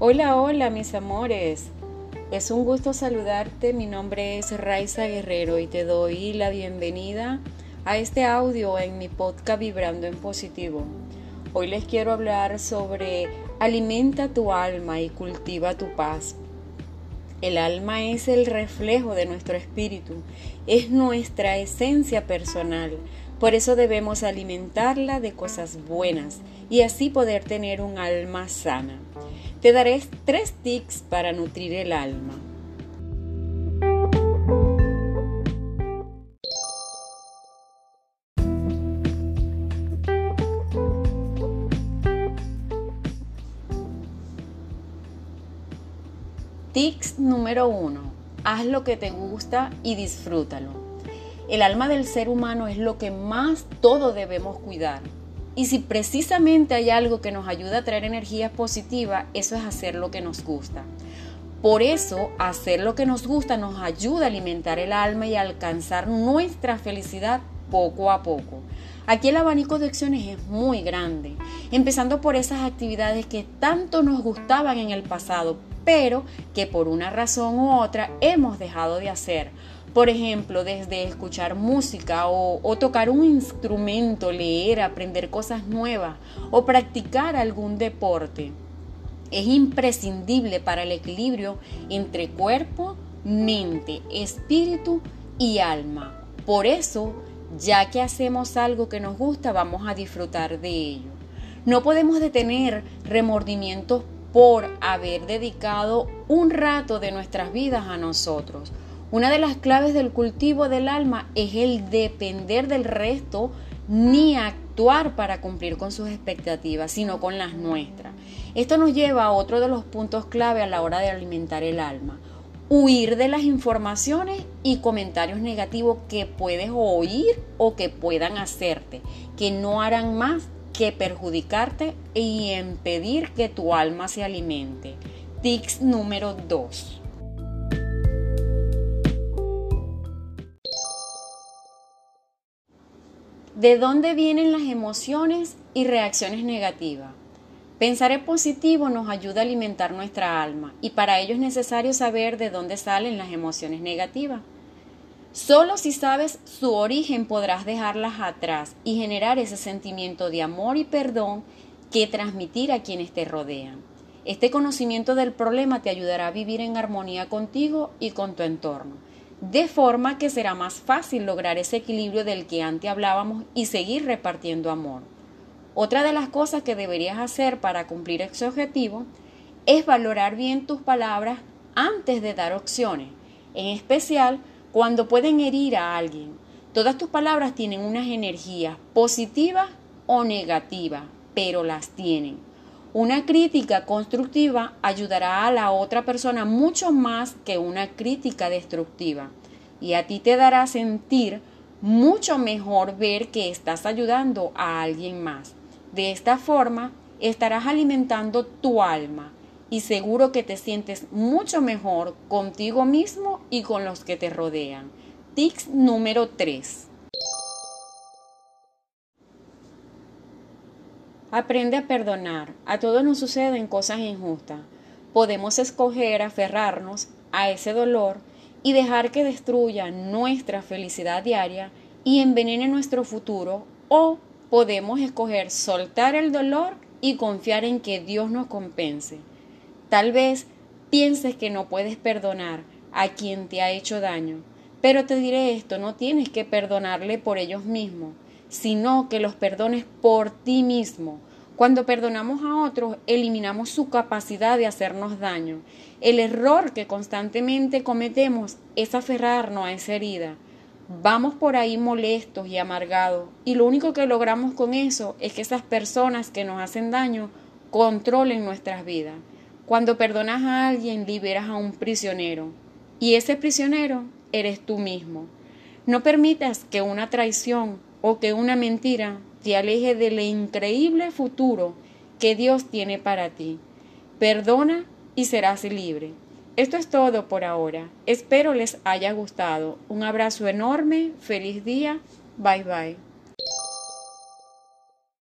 Hola, hola mis amores. Es un gusto saludarte. Mi nombre es Raiza Guerrero y te doy la bienvenida a este audio en mi podcast Vibrando en Positivo. Hoy les quiero hablar sobre alimenta tu alma y cultiva tu paz. El alma es el reflejo de nuestro espíritu, es nuestra esencia personal. Por eso debemos alimentarla de cosas buenas y así poder tener un alma sana. Te daré tres tips para nutrir el alma. Tips número uno. Haz lo que te gusta y disfrútalo. El alma del ser humano es lo que más todo debemos cuidar y si precisamente hay algo que nos ayuda a traer energía positiva, eso es hacer lo que nos gusta. Por eso, hacer lo que nos gusta nos ayuda a alimentar el alma y a alcanzar nuestra felicidad poco a poco. Aquí el abanico de acciones es muy grande, empezando por esas actividades que tanto nos gustaban en el pasado, pero que por una razón u otra hemos dejado de hacer por ejemplo, desde escuchar música o, tocar un instrumento, leer, aprender cosas nuevas o practicar algún deporte. Es imprescindible para el equilibrio entre cuerpo, mente, espíritu y alma. Por eso, ya que hacemos algo que nos gusta, vamos a disfrutar de ello. No podemos detener remordimientos por haber dedicado un rato de nuestras vidas a nosotros una de las claves del cultivo del alma es el depender del resto ni actuar para cumplir con sus expectativas, sino con las nuestras. Esto nos lleva a otro de los puntos clave a la hora de alimentar el alma. Huir de las informaciones y comentarios negativos que puedes oír o que puedan hacerte, que no harán más que perjudicarte y impedir que tu alma se alimente. Tics número 2 ¿De dónde vienen las emociones y reacciones negativas? Pensar en positivo nos ayuda a alimentar nuestra alma y para ello es necesario saber de dónde salen las emociones negativas. Solo si sabes su origen podrás dejarlas atrás y generar ese sentimiento de amor y perdón que transmitir a quienes te rodean. Este conocimiento del problema te ayudará a vivir en armonía contigo y con tu entorno de forma que será más fácil lograr ese equilibrio del que antes hablábamos y seguir repartiendo amor. Otra de las cosas que deberías hacer para cumplir ese objetivo es valorar bien tus palabras antes de dar opciones, en especial cuando pueden herir a alguien. Todas tus palabras tienen unas energías positivas o negativas, pero las tienen. Una crítica constructiva ayudará a la otra persona mucho más que una crítica destructiva y a ti te dará sentir mucho mejor ver que estás ayudando a alguien más. De esta forma estarás alimentando tu alma y seguro que te sientes mucho mejor contigo mismo y con los que te rodean. Tips número 3. Aprende a perdonar. A todos nos suceden cosas injustas. Podemos escoger aferrarnos a ese dolor y dejar que destruya nuestra felicidad diaria y envenene nuestro futuro o podemos escoger soltar el dolor y confiar en que Dios nos compense. Tal vez pienses que no puedes perdonar a quien te ha hecho daño, pero te diré esto, no tienes que perdonarle por ellos mismos sino que los perdones por ti mismo. Cuando perdonamos a otros, eliminamos su capacidad de hacernos daño. El error que constantemente cometemos es aferrarnos a esa herida. Vamos por ahí molestos y amargados y lo único que logramos con eso es que esas personas que nos hacen daño controlen nuestras vidas. Cuando perdonas a alguien, liberas a un prisionero y ese prisionero eres tú mismo. No permitas que una traición o que una mentira te aleje del increíble futuro que Dios tiene para ti. Perdona y serás libre. Esto es todo por ahora. Espero les haya gustado. Un abrazo enorme. Feliz día. Bye bye.